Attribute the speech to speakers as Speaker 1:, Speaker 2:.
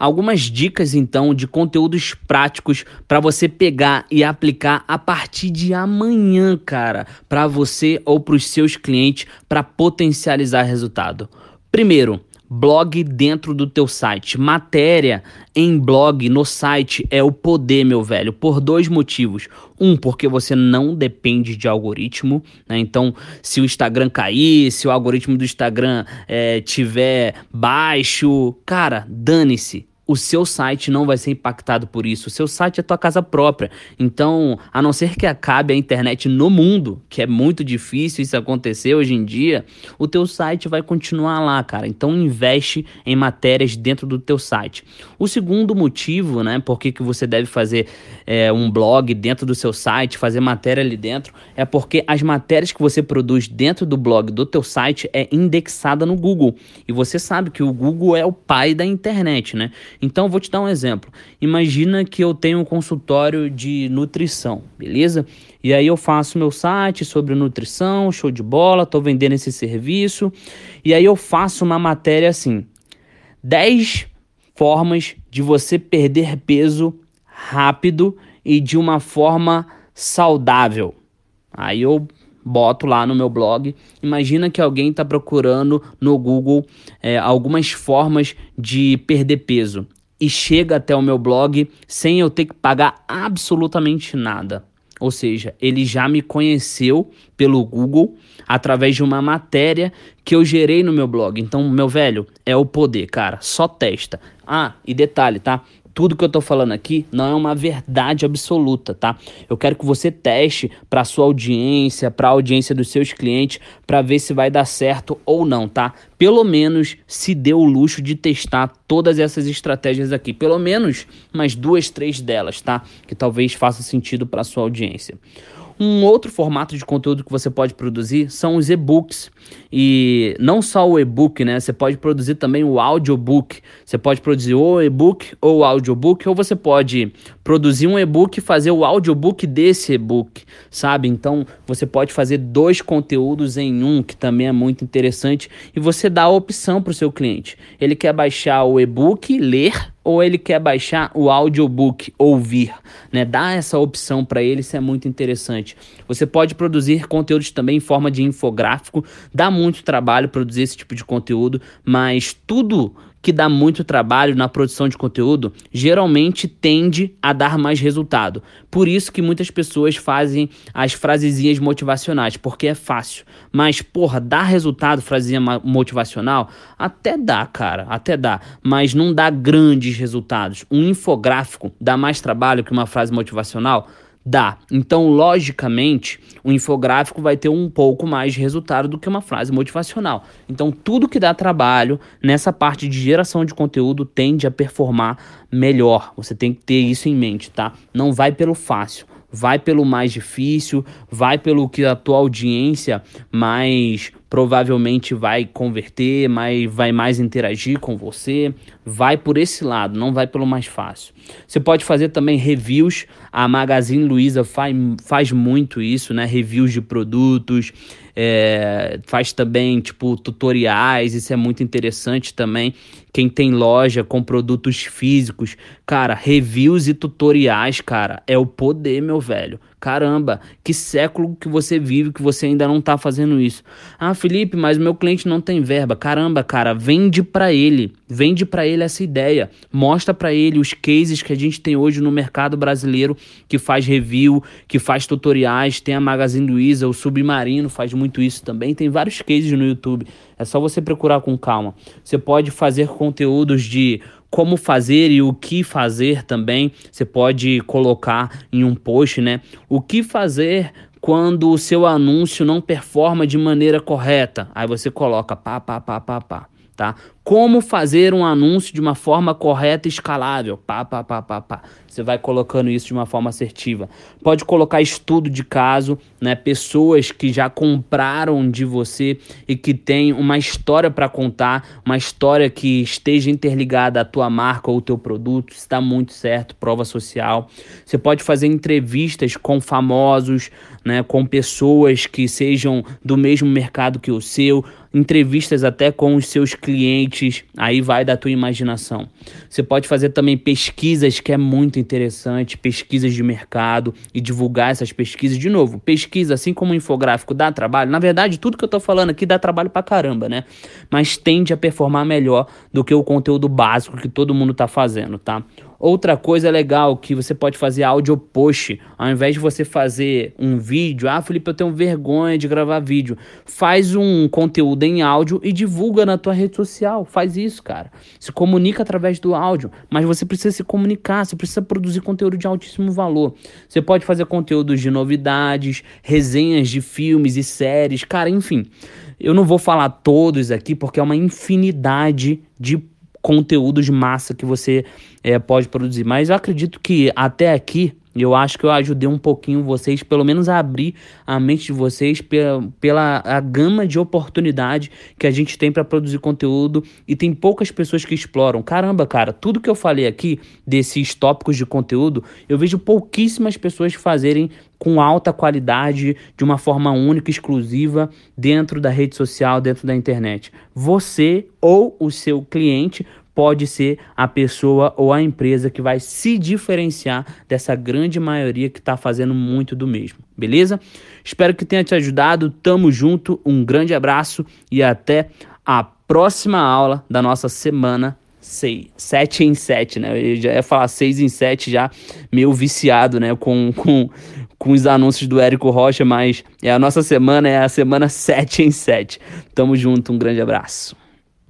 Speaker 1: algumas dicas então de conteúdos práticos para você pegar e aplicar a partir de amanhã, cara, para você ou para os seus clientes para potencializar resultado. Primeiro, blog dentro do teu site. Matéria em blog no site é o poder, meu velho, por dois motivos. Um, porque você não depende de algoritmo, né? Então, se o Instagram cair, se o algoritmo do Instagram é, tiver baixo, cara, dane-se o seu site não vai ser impactado por isso. O seu site é tua casa própria. Então, a não ser que acabe a internet no mundo, que é muito difícil isso acontecer hoje em dia, o teu site vai continuar lá, cara. Então, investe em matérias dentro do teu site. O segundo motivo, né, por que, que você deve fazer é, um blog dentro do seu site, fazer matéria ali dentro, é porque as matérias que você produz dentro do blog do teu site é indexada no Google. E você sabe que o Google é o pai da internet, né? Então, vou te dar um exemplo. Imagina que eu tenho um consultório de nutrição, beleza? E aí eu faço meu site sobre nutrição, show de bola, tô vendendo esse serviço. E aí eu faço uma matéria assim: 10 formas de você perder peso rápido e de uma forma saudável. Aí eu boto lá no meu blog. Imagina que alguém está procurando no Google é, algumas formas de perder peso e chega até o meu blog sem eu ter que pagar absolutamente nada. Ou seja, ele já me conheceu pelo Google através de uma matéria que eu gerei no meu blog. Então, meu velho, é o poder, cara. Só testa. Ah, e detalhe, tá? Tudo que eu tô falando aqui não é uma verdade absoluta, tá? Eu quero que você teste para sua audiência, para a audiência dos seus clientes, para ver se vai dar certo ou não, tá? Pelo menos se dê o luxo de testar todas essas estratégias aqui, pelo menos mais duas, três delas, tá? Que talvez faça sentido para sua audiência. Um outro formato de conteúdo que você pode produzir são os e-books. E não só o e-book, né? Você pode produzir também o audiobook. Você pode produzir o e-book ou o audiobook, ou você pode produzir um e-book e fazer o audiobook desse e-book, sabe? Então você pode fazer dois conteúdos em um, que também é muito interessante, e você dá a opção para o seu cliente. Ele quer baixar o e-book, ler ou ele quer baixar o audiobook, ouvir, né? Dá essa opção para ele, isso é muito interessante. Você pode produzir conteúdos também em forma de infográfico, dá muito trabalho produzir esse tipo de conteúdo, mas tudo que dá muito trabalho na produção de conteúdo geralmente tende a dar mais resultado. Por isso que muitas pessoas fazem as frasezinhas motivacionais, porque é fácil. Mas, porra, dá resultado frasezinha motivacional? Até dá, cara, até dá. Mas não dá grandes resultados. Um infográfico dá mais trabalho que uma frase motivacional? Dá. Então, logicamente, o infográfico vai ter um pouco mais de resultado do que uma frase motivacional. Então, tudo que dá trabalho nessa parte de geração de conteúdo tende a performar melhor. Você tem que ter isso em mente, tá? Não vai pelo fácil vai pelo mais difícil, vai pelo que a tua audiência mais provavelmente vai converter, mais, vai mais interagir com você, vai por esse lado, não vai pelo mais fácil. Você pode fazer também reviews, a Magazine Luiza faz, faz muito isso, né? Reviews de produtos, é, faz também tipo tutoriais, isso é muito interessante também. Quem tem loja com produtos físicos, cara, reviews e tutoriais, cara, é o poder, meu velho. Caramba, que século que você vive que você ainda não tá fazendo isso. Ah, Felipe, mas meu cliente não tem verba. Caramba, cara, vende para ele. Vende para ele essa ideia. Mostra para ele os cases que a gente tem hoje no mercado brasileiro que faz review, que faz tutoriais. Tem a Magazine Luiza, o Submarino faz muito isso também. Tem vários cases no YouTube. É só você procurar com calma. Você pode fazer conteúdos de como fazer e o que fazer também. Você pode colocar em um post, né? O que fazer quando o seu anúncio não performa de maneira correta. Aí você coloca pá, pá, pá, pá, pá tá? Como fazer um anúncio de uma forma correta e escalável? Pá, pá, pá, pá, pá. Você vai colocando isso de uma forma assertiva. Pode colocar estudo de caso, né? Pessoas que já compraram de você e que têm uma história para contar, uma história que esteja interligada à tua marca ou ao teu produto, está muito certo, prova social. Você pode fazer entrevistas com famosos, né, com pessoas que sejam do mesmo mercado que o seu, entrevistas até com os seus clientes aí vai da tua imaginação. Você pode fazer também pesquisas, que é muito interessante, pesquisas de mercado e divulgar essas pesquisas. De novo, pesquisa, assim como o infográfico dá trabalho. Na verdade, tudo que eu tô falando aqui dá trabalho pra caramba, né? Mas tende a performar melhor do que o conteúdo básico que todo mundo tá fazendo, tá? Outra coisa legal que você pode fazer áudio post, ao invés de você fazer um vídeo, ah, Felipe, eu tenho vergonha de gravar vídeo. Faz um conteúdo em áudio e divulga na tua rede social. Faz isso, cara. Se comunica através do áudio, mas você precisa se comunicar, você precisa produzir conteúdo de altíssimo valor. Você pode fazer conteúdos de novidades, resenhas de filmes e séries, cara, enfim. Eu não vou falar todos aqui porque é uma infinidade de conteúdos de massa que você é, pode produzir. Mas eu acredito que até aqui eu acho que eu ajudei um pouquinho vocês, pelo menos a abrir a mente de vocês pela, pela a gama de oportunidade que a gente tem para produzir conteúdo e tem poucas pessoas que exploram. Caramba, cara, tudo que eu falei aqui desses tópicos de conteúdo, eu vejo pouquíssimas pessoas fazerem com alta qualidade, de uma forma única, exclusiva, dentro da rede social, dentro da internet. Você ou o seu cliente pode ser a pessoa ou a empresa que vai se diferenciar dessa grande maioria que está fazendo muito do mesmo, beleza? Espero que tenha te ajudado. Tamo junto, um grande abraço e até a próxima aula da nossa semana 6, 7 em 7, né? Eu já ia falar 6 em 7 já, meio viciado, né? Com, com, com os anúncios do Érico Rocha, mas é a nossa semana é a semana 7 em 7. Tamo junto, um grande abraço.